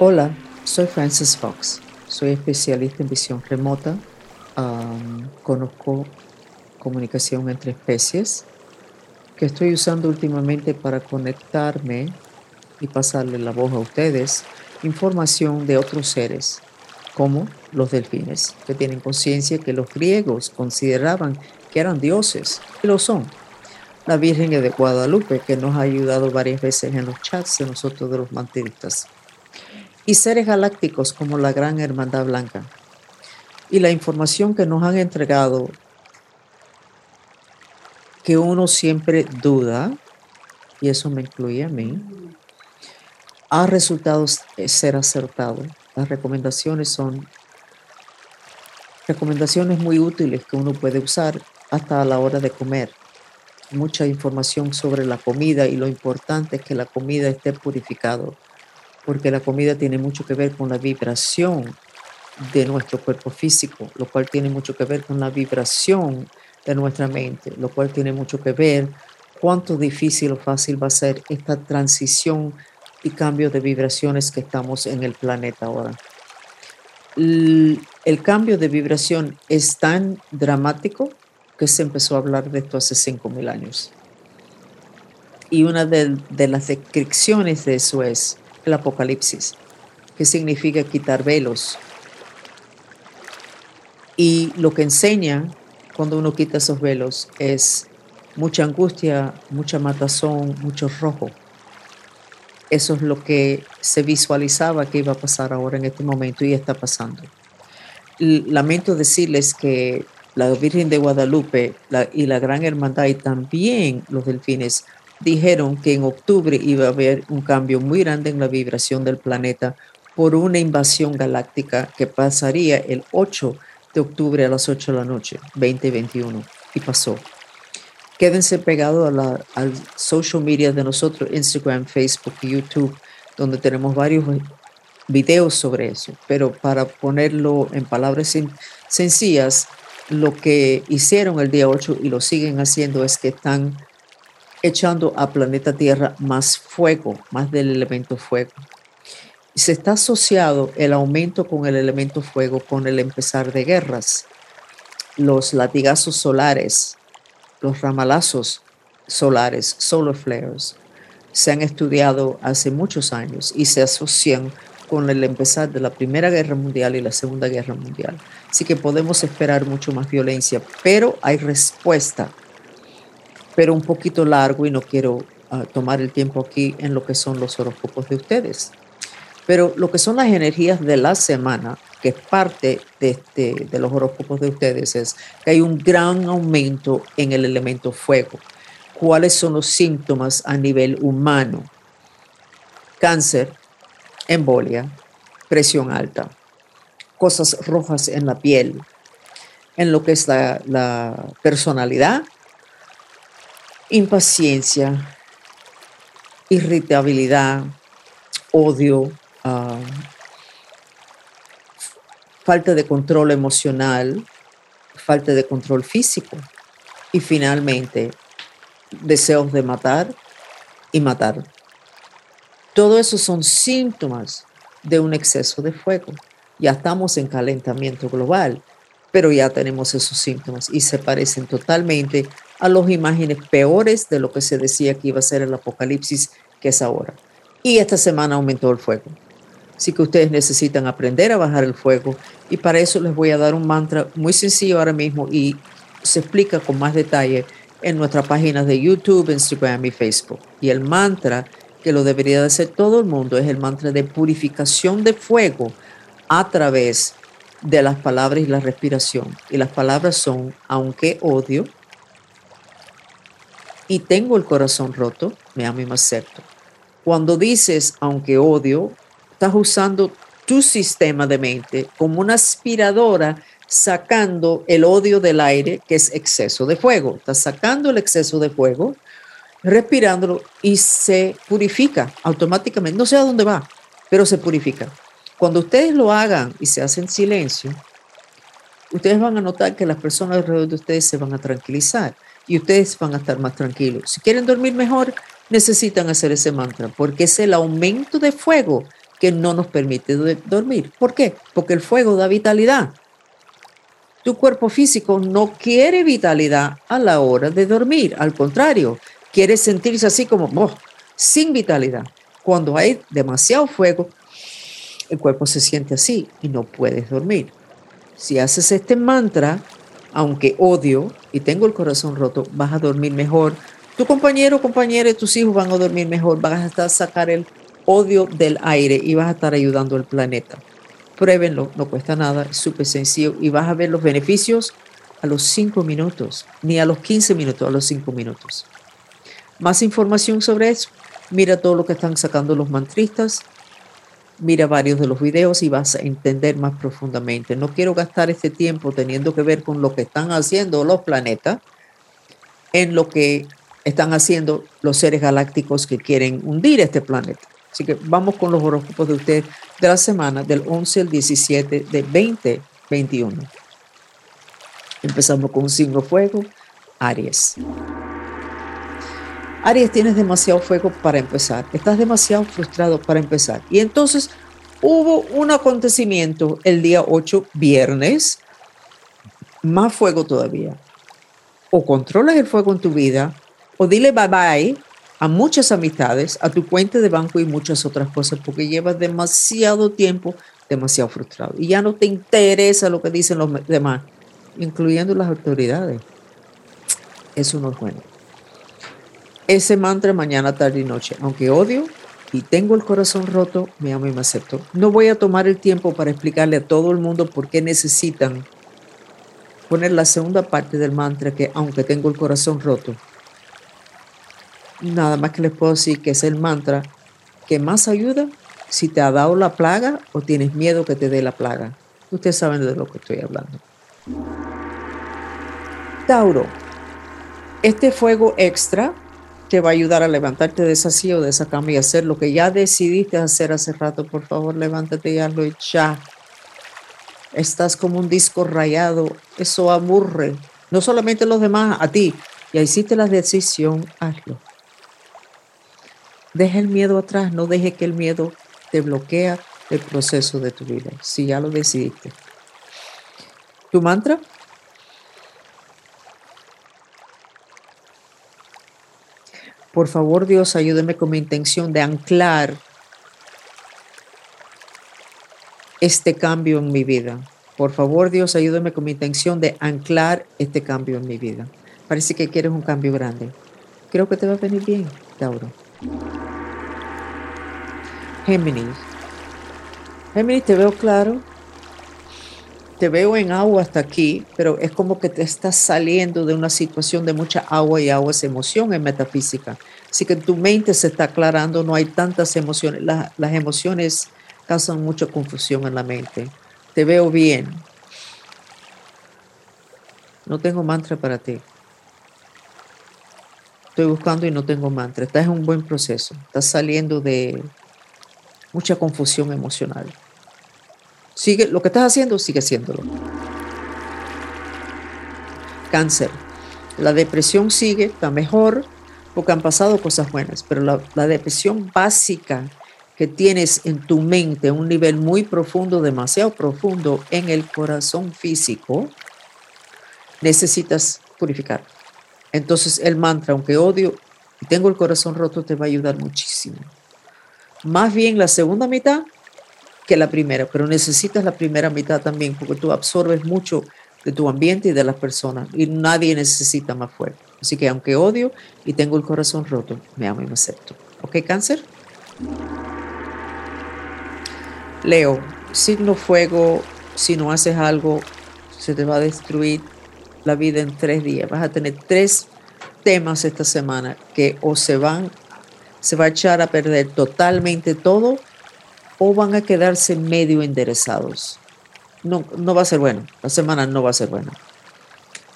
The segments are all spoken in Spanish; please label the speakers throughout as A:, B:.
A: Hola, soy Francis Fox. Soy especialista en visión remota. Um, conozco comunicación entre especies que estoy usando últimamente para conectarme y pasarle la voz a ustedes información de otros seres, como los delfines, que tienen conciencia que los griegos consideraban que eran dioses, y lo son. La Virgen de Guadalupe, que nos ha ayudado varias veces en los chats de nosotros de los mantiristas. Y seres galácticos como la Gran Hermandad Blanca. Y la información que nos han entregado, que uno siempre duda, y eso me incluye a mí, ha resultado ser acertado. Las recomendaciones son recomendaciones muy útiles que uno puede usar hasta a la hora de comer. Mucha información sobre la comida y lo importante es que la comida esté purificado, porque la comida tiene mucho que ver con la vibración de nuestro cuerpo físico, lo cual tiene mucho que ver con la vibración de nuestra mente, lo cual tiene mucho que ver cuánto difícil o fácil va a ser esta transición y cambio de vibraciones que estamos en el planeta ahora. El, cambio de vibración es tan dramático que se empezó a hablar de esto hace 5.000 años. Y una de, de las descripciones de eso es el apocalipsis, que significa quitar velos. Y lo que enseña cuando uno quita esos velos es mucha angustia, mucha matazón, mucho rojo. Eso es lo que se visualizaba que iba a pasar ahora en este momento y está pasando. Lamento decirles que la Virgen de Guadalupe y la Gran Hermandad y también los delfines dijeron que en octubre iba a haber un cambio muy grande en la vibración del planeta por una invasión galáctica que pasaría el 8 de octubre a las 8 de la noche, 2021, y pasó quédense pegados a al social media de nosotros, Instagram, Facebook, YouTube, donde tenemos varios videos sobre eso. Pero para ponerlo en palabras sencillas, lo que hicieron el día 8 y lo siguen haciendo es que están echando a planeta Tierra más fuego, más del elemento fuego. Se está asociado el aumento con el elemento fuego con el empezar de guerras, los latigazos solares, los ramalazos solares, solar flares, se han estudiado hace muchos años y se asocian con el empezar de la Primera Guerra Mundial y la Segunda Guerra Mundial. Así que podemos esperar mucho más violencia, pero hay respuesta, pero un poquito largo y no quiero ah, tomar el tiempo aquí en lo que son los horóscopos de ustedes. Pero lo que son las energías de la semana, que es parte de, este, de los horóscopos de ustedes, es que hay un gran aumento en el elemento fuego. ¿Cuáles son los síntomas a nivel humano? Cáncer, embolia, presión alta, cosas rojas en la piel, en lo que es la, personalidad, impaciencia, irritabilidad, odio, ah, falta de control emocional, falta de control físico y finalmente deseos de matar y matar. Todo eso son síntomas de un exceso de fuego. Ya estamos en calentamiento global, pero ya tenemos esos síntomas y se parecen totalmente a las imágenes peores de lo que se decía que iba a ser el apocalipsis que es ahora. Y esta semana aumentó el fuego. Así que ustedes necesitan aprender a bajar el fuego y para eso les voy a dar un mantra muy sencillo ahora mismo y se explica con más detalle en nuestras páginas de YouTube, Instagram y Facebook. Y el mantra que lo debería de hacer todo el mundo es el mantra de purificación de fuego a través de las palabras y la respiración. Y las palabras son, aunque odio y tengo el corazón roto, me amo y me acepto. Cuando dices, aunque odio, estás usando tu sistema de mente como una aspiradora sacando el odio del aire, que es exceso de fuego. Estás sacando el exceso de fuego, respirándolo y se purifica automáticamente. No sé a dónde va, pero se purifica. Cuando ustedes lo hagan y se hacen silencio, ustedes van a notar que las personas alrededor de ustedes se van a tranquilizar y ustedes van a estar más tranquilos. Si quieren dormir mejor, necesitan hacer ese mantra, porque es el aumento de fuego que no nos permite dormir. ¿Por qué? Porque el fuego da vitalidad. Tu cuerpo físico no quiere vitalidad a la hora de dormir, al contrario, quiere sentirse así como oh, sin vitalidad. Cuando hay demasiado fuego, el cuerpo se siente así y no puedes dormir. Si haces este mantra, aunque odio y tengo el corazón roto, vas a dormir mejor. Tu compañero, compañera tus hijos van a dormir mejor. Vas a estar sacar el odio del aire y vas a estar ayudando al planeta. Pruébenlo, no cuesta nada, es súper sencillo y vas a ver los beneficios a los 5 minutos, ni a los 15 minutos, a los 5 minutos. Más información sobre eso, mira todo lo que están sacando los mantristas, mira varios de los videos y vas a entender más profundamente. No quiero gastar este tiempo teniendo que ver con lo que están haciendo los planetas en lo que están haciendo los seres galácticos que quieren hundir este planeta. Así que vamos con los horóscopos de usted de la semana del 11 al 17 de 2021. Empezamos con un signo fuego, Aries. Aries, tienes demasiado fuego para empezar. Estás demasiado frustrado para empezar. Y entonces hubo un acontecimiento el día 8, viernes, más fuego todavía. O controlas el fuego en tu vida, o dile bye bye a muchas amistades, a tu cuenta de banco y muchas otras cosas, porque llevas demasiado tiempo demasiado frustrado y ya no te interesa lo que dicen los demás, incluyendo las autoridades. Eso no es bueno. Ese mantra mañana, tarde y noche, aunque odio y tengo el corazón roto, me amo y me acepto. No voy a tomar el tiempo para explicarle a todo el mundo por qué necesitan poner la segunda parte del mantra que aunque tengo el corazón roto, nada más que les puedo decir que es el mantra que más ayuda si te ha dado la plaga o tienes miedo que te dé la plaga. Ustedes saben de lo que estoy hablando. Tauro, este fuego extra te va a ayudar a levantarte de esa silla o de esa cama y hacer lo que ya decidiste hacer hace rato. Por favor, levántate y hazlo ya. Estás como un disco rayado. Eso aburre. No solamente a los demás, a ti. Ya hiciste la decisión, hazlo. Deja el miedo atrás, no deje que el miedo te bloquea el proceso de tu vida, si ya lo decidiste. ¿Tu mantra? Por favor, Dios, ayúdeme con mi intención de anclar este cambio en mi vida. Por favor, Dios, ayúdame con mi intención de anclar este cambio en mi vida. Parece que quieres un cambio grande. Creo que te va a venir bien, Tauro. Géminis. Géminis, te veo claro. Te veo en agua hasta aquí, pero es como que te estás saliendo de una situación de mucha agua y agua es emoción en metafísica. Así que tu mente se está aclarando, no hay tantas emociones. las emociones causan mucha confusión en la mente. Te veo bien. No tengo mantra para ti. Estoy buscando y no tengo mantra. Estás en un buen proceso. Estás saliendo de mucha confusión emocional. Sigue, lo que estás haciendo, sigue haciéndolo. Cáncer. La depresión sigue, está mejor, porque han pasado cosas buenas, pero la, la depresión básica que tienes en tu mente, un nivel muy profundo, demasiado profundo en el corazón físico, necesitas purificar. Entonces el mantra, aunque odio y tengo el corazón roto, te va a ayudar muchísimo. Más bien la segunda mitad que la primera, pero necesitas la primera mitad también porque tú absorbes mucho de tu ambiente y de las personas y nadie necesita más fuego. Así que aunque odio y tengo el corazón roto, me amo y me acepto. ¿Ok, cáncer? Leo, signo fuego, si no haces algo, se te va a destruir la vida en tres días. Vas a tener tres temas esta semana que o se van, se va a echar a perder totalmente todo o van a quedarse medio enderezados. No, no va a ser bueno, la semana no va a ser buena.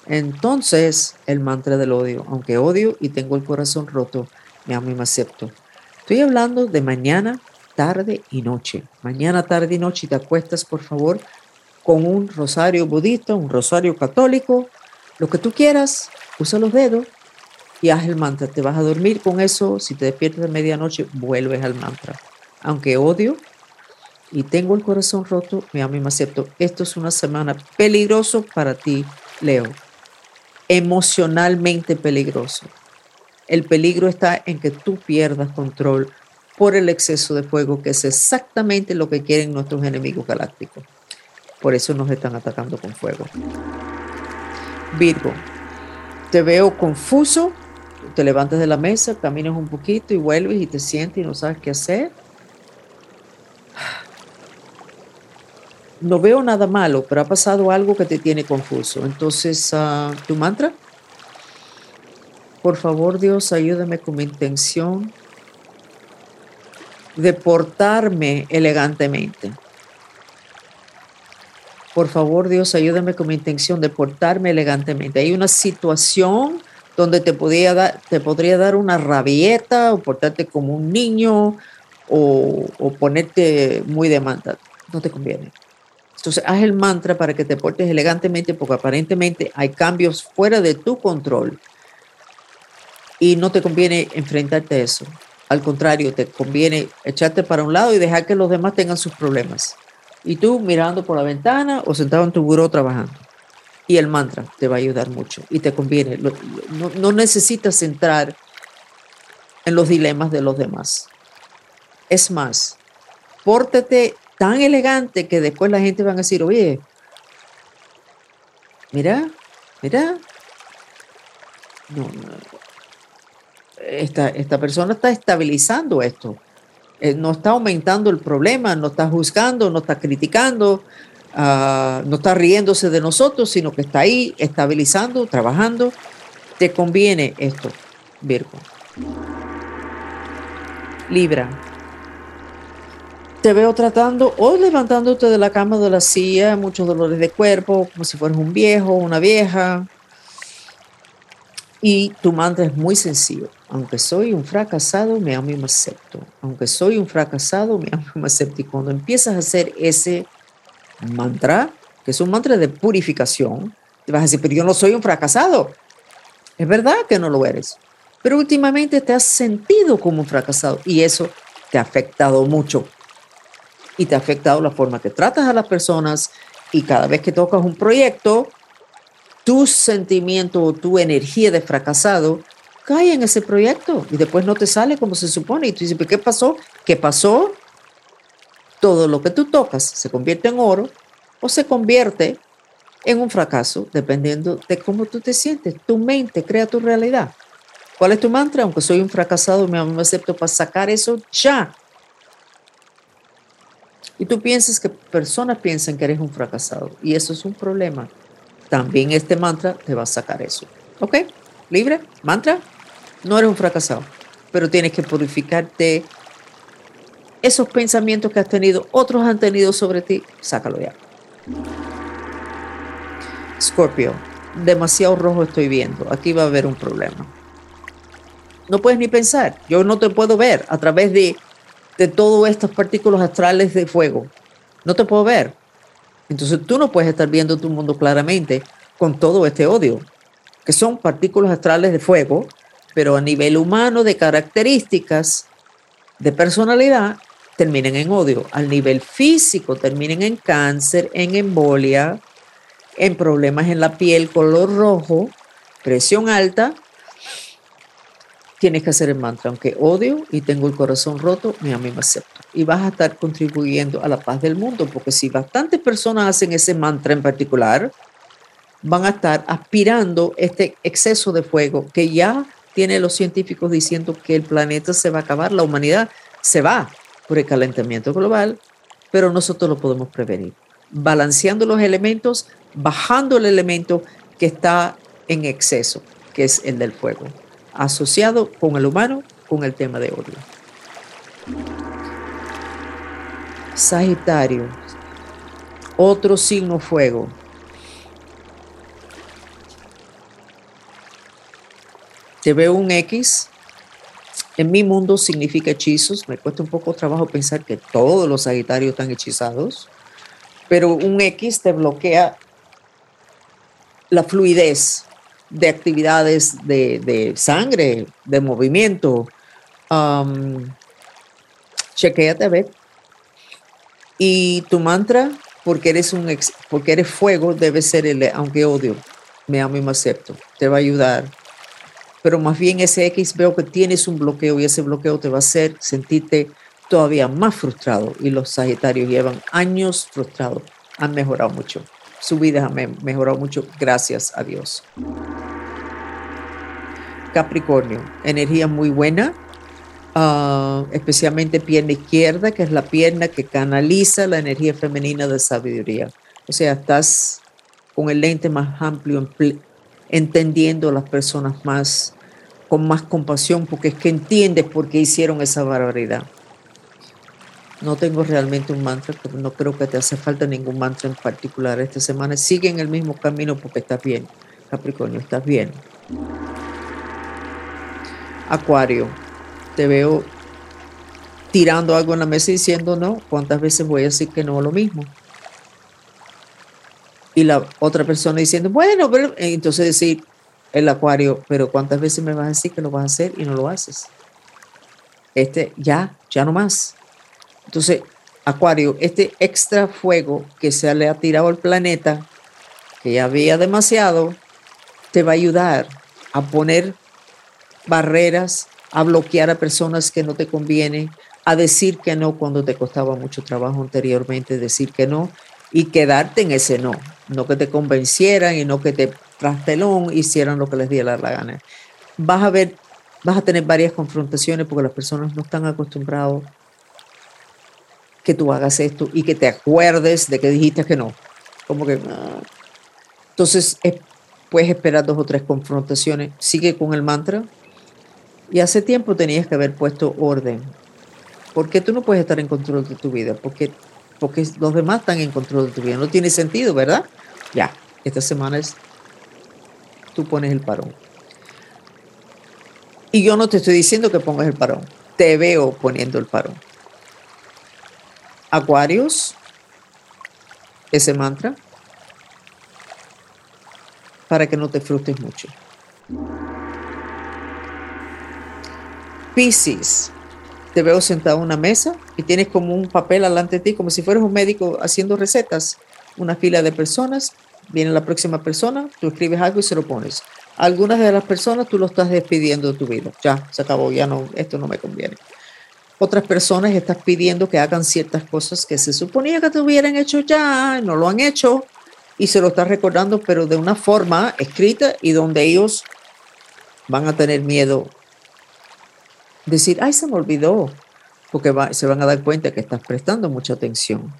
A: Entonces, el mantra del odio, aunque odio y tengo el corazón roto, me amo y me acepto. Estoy hablando de mañana, tarde y noche. Mañana, tarde y noche te acuestas, por favor, con un rosario budista, un rosario católico, lo que tú quieras, usa los dedos y haz el mantra. Te vas a dormir con eso. Si te despiertas de medianoche, vuelves al mantra. Aunque odio y tengo el corazón roto, me amo y me acepto. Esto es una semana peligroso para ti, Leo. Emocionalmente peligroso. El peligro está en que tú pierdas control por el exceso de fuego, que es exactamente lo que quieren nuestros enemigos galácticos. Por eso nos están atacando con fuego. Virgo, te veo confuso, te levantas de la mesa, caminas un poquito y vuelves y te sientes y no sabes qué hacer. No veo nada malo, pero ha pasado algo que te tiene confuso. Entonces, uh, tu mantra, por favor Dios, ayúdame con mi intención de portarme elegantemente. Por favor, Dios, ayúdame con mi intención de portarme elegantemente. Hay una situación donde te, podría dar, te podría dar una rabieta o portarte como un niño o, ponerte muy demanda. No te conviene. Entonces, haz el mantra para que te portes elegantemente porque aparentemente hay cambios fuera de tu control y no te conviene enfrentarte a eso. Al contrario, te conviene echarte para un lado y dejar que los demás tengan sus problemas y tú mirando por la ventana o sentado en tu buró trabajando. Y el mantra te va a ayudar mucho y te conviene. No, no necesitas entrar en los dilemas de los demás. Es más, pórtate tan elegante que después la gente va a decir, oye, mira, mira, no, Esta, esta persona está estabilizando esto. Eh, no está aumentando el problema, no está juzgando, no está criticando, uh, no está riéndose de nosotros, sino que está ahí estabilizando, trabajando. Te conviene esto, Virgo. Libra. Te veo tratando, hoy levantándote de la cama de la silla, muchos dolores de cuerpo, como si fueras un viejo, una vieja. Y tu mantra es muy sencillo. Aunque soy un fracasado, me amo y me acepto. Aunque soy un fracasado, me amo y me acepto. Y cuando empiezas a hacer ese mantra, que es un mantra de purificación, te vas a decir, pero yo no soy un fracasado. Es verdad que no lo eres. Pero últimamente te has sentido como un fracasado y eso te ha afectado mucho. Y te ha afectado la forma que tratas a las personas y cada vez que tocas un proyecto, tu sentimiento o tu energía de fracasado cae en ese proyecto y después no te sale como se supone. Y tú dices, ¿qué pasó? ¿Qué pasó? Todo lo que tú tocas se convierte en oro o se convierte en un fracaso, dependiendo de cómo tú te sientes. Tu mente crea tu realidad. ¿Cuál es tu mantra? Aunque soy un fracasado, me acepto para sacar eso ya. Y tú piensas que personas piensan que eres un fracasado y eso es un problema también este mantra te va a sacar eso. ¿Ok? ¿Libre? ¿Mantra? No eres un fracasado, pero tienes que purificarte esos pensamientos que has tenido, otros han tenido sobre ti, sácalo ya. Scorpio, demasiado rojo estoy viendo, aquí va a haber un problema. No puedes ni pensar, yo no te puedo ver a través de, de todas estas partículas astrales de fuego. No te puedo ver, entonces tú no puedes estar viendo tu mundo claramente con todo este odio, que son partículas astrales de fuego, pero a nivel humano de características, de personalidad, terminan en odio. Al nivel físico terminan en cáncer, en embolia, en problemas en la piel, color rojo, presión alta. Tienes que hacer el mantra, aunque odio y tengo el corazón roto, mi amigo me acepto y vas a estar contribuyendo a la paz del mundo, porque si bastantes personas hacen ese mantra en particular, van a estar aspirando este exceso de fuego que ya tiene los científicos diciendo que el planeta se va a acabar, la humanidad se va por el calentamiento global, pero nosotros lo podemos prevenir, balanceando los elementos, bajando el elemento que está en exceso, que es el del fuego, asociado con el humano, con el tema de odio. Sagitario, otro signo fuego. Te veo un X. En mi mundo significa hechizos. Me cuesta un poco trabajo pensar que todos los Sagitarios están hechizados. Pero un X te bloquea la fluidez de actividades de, sangre, de movimiento. Um, chequéate a ver Y tu mantra, porque eres, un porque eres fuego, debe ser el, aunque odio, me amo y me acepto. Te va a ayudar. Pero más bien ese X veo que tienes un bloqueo y ese bloqueo te va a hacer sentirte todavía más frustrado. Y los Sagitarios llevan años frustrados. Han mejorado mucho. Su vida ha mejorado mucho, gracias a Dios. Capricornio, energía muy buena, ah, especialmente pierna izquierda, que es la pierna que canaliza la energía femenina de sabiduría. O sea, estás con el lente más amplio, entendiendo a las personas más con más compasión, porque es que entiendes por qué hicieron esa barbaridad. No tengo realmente un mantra, pero no creo que te hace falta ningún mantra en particular esta semana. Sigue en el mismo camino porque estás bien, Capricornio, estás bien. Acuario, te veo tirando algo en la mesa y diciendo no. ¿Cuántas veces voy a decir que no lo mismo? Y la otra persona diciendo, bueno, pero entonces decir el acuario, pero ¿cuántas veces me vas a decir que lo vas a hacer y no lo haces? Este, ya, ya no más. Entonces, acuario, este extra fuego que se le ha tirado al planeta, que ya había demasiado, te va a ayudar a poner barreras, a bloquear a personas que no te conviene, a decir que no cuando te costaba mucho trabajo anteriormente decir que no y quedarte en ese no, no que te convencieran y no que te trastelón hicieran lo que les diera la gana. Vas a ver, vas a tener varias confrontaciones porque las personas no están acostumbradas que tú hagas esto y que te acuerdes de que dijiste que no. Como que ah. entonces puedes esperar dos o tres confrontaciones. Sigue con el mantra, y hace tiempo tenías que haber puesto orden. Porque tú no puedes estar en control de tu vida, porque, porque los demás están en control de tu vida. No tiene sentido, ¿verdad? Ya, esta semana es, tú pones el parón. Y yo no te estoy diciendo que pongas el parón, te veo poniendo el parón. Acuarios, ese mantra, para que no te frustres mucho. Piscis, te veo sentado en una mesa y tienes como un papel delante de ti, como si fueras un médico haciendo recetas. Una fila de personas, viene la próxima persona, tú escribes algo y se lo pones. Algunas de las personas tú lo estás despidiendo de tu vida. Ya, se acabó, ya no, esto no me conviene. Otras personas estás pidiendo que hagan ciertas cosas que se suponía que te hubieran hecho ya, no lo han hecho y se lo estás recordando, pero de una forma escrita y donde ellos van a tener miedo decir, ay, se me olvidó, porque se van a dar cuenta que estás prestando mucha atención.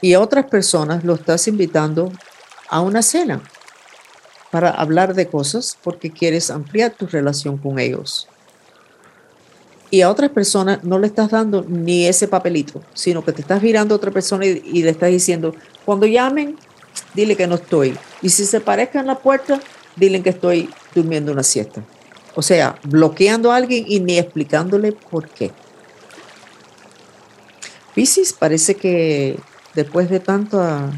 A: Y a otras personas lo estás invitando a una cena para hablar de cosas porque quieres ampliar tu relación con ellos. Y a otras personas no le estás dando ni ese papelito, sino que te estás mirando a otra persona y, y le estás diciendo, cuando llamen, dile que no estoy. Y si se parezca en la puerta, dile que estoy durmiendo una siesta. O sea, bloqueando a alguien y ni explicándole por qué. Piscis parece que después de tanta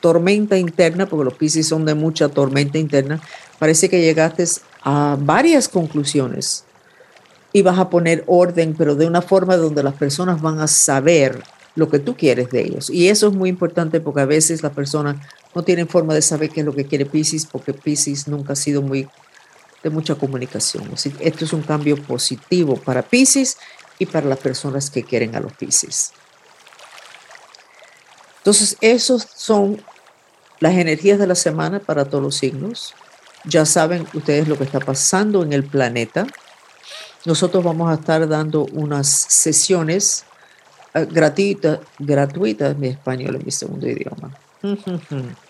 A: tormenta interna, porque los Piscis son de mucha tormenta interna, parece que llegaste a varias conclusiones y vas a poner orden, pero de una forma donde las personas van a saber lo que tú quieres de ellos. Y eso es muy importante porque a veces las personas no tienen forma de saber qué es lo que quiere Piscis porque Piscis nunca ha sido muy de mucha comunicación. esto es un cambio positivo para Pisces y para las personas que quieren a los Pisces. Entonces, esos son las energías de la semana para todos los signos. Ya saben ustedes lo que está pasando en el planeta. Nosotros vamos a estar dando unas sesiones eh, gratuitas, gratuitas, mi español es mi segundo idioma.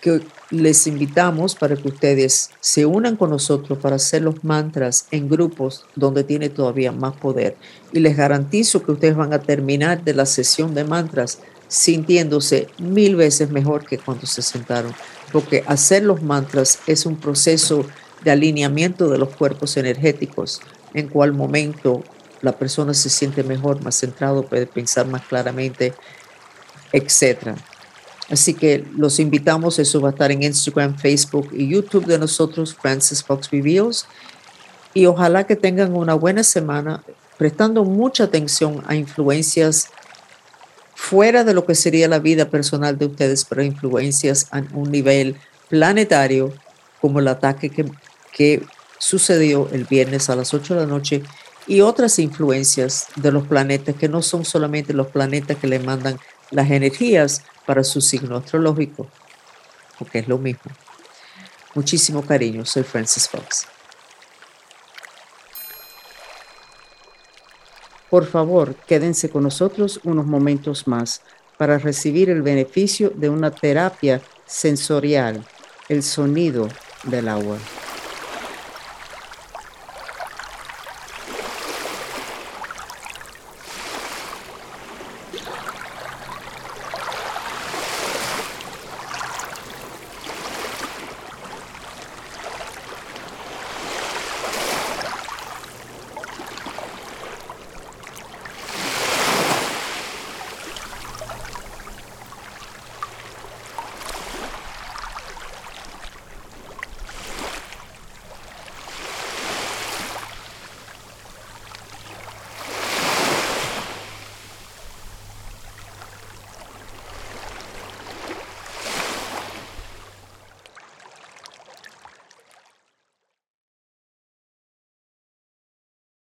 A: que les invitamos para que ustedes se unan con nosotros para hacer los mantras en grupos donde tiene todavía más poder. Y les garantizo que ustedes van a terminar de la sesión de mantras sintiéndose mil veces mejor que cuando se sentaron, porque hacer los mantras es un proceso de alineamiento de los cuerpos energéticos, en cual momento la persona se siente mejor, más centrado, puede pensar más claramente, etcétera. Así que los invitamos, eso va a estar en Instagram, Facebook y YouTube de nosotros, Francis Fox Reveals. Y ojalá que tengan una buena semana. prestando mucha atención a influencias fuera de lo que sería la vida personal de ustedes, pero influencias a un nivel planetario, como el ataque que, que sucedió el viernes a las 8 de la noche y otras influencias de los planetas que no son solamente los planetas que le mandan las energías para su signo astrológico, porque es lo mismo. Muchísimo cariño, soy Francis Fox.
B: Por favor, quédense con nosotros unos momentos más para recibir el beneficio de una terapia sensorial, el sonido del agua.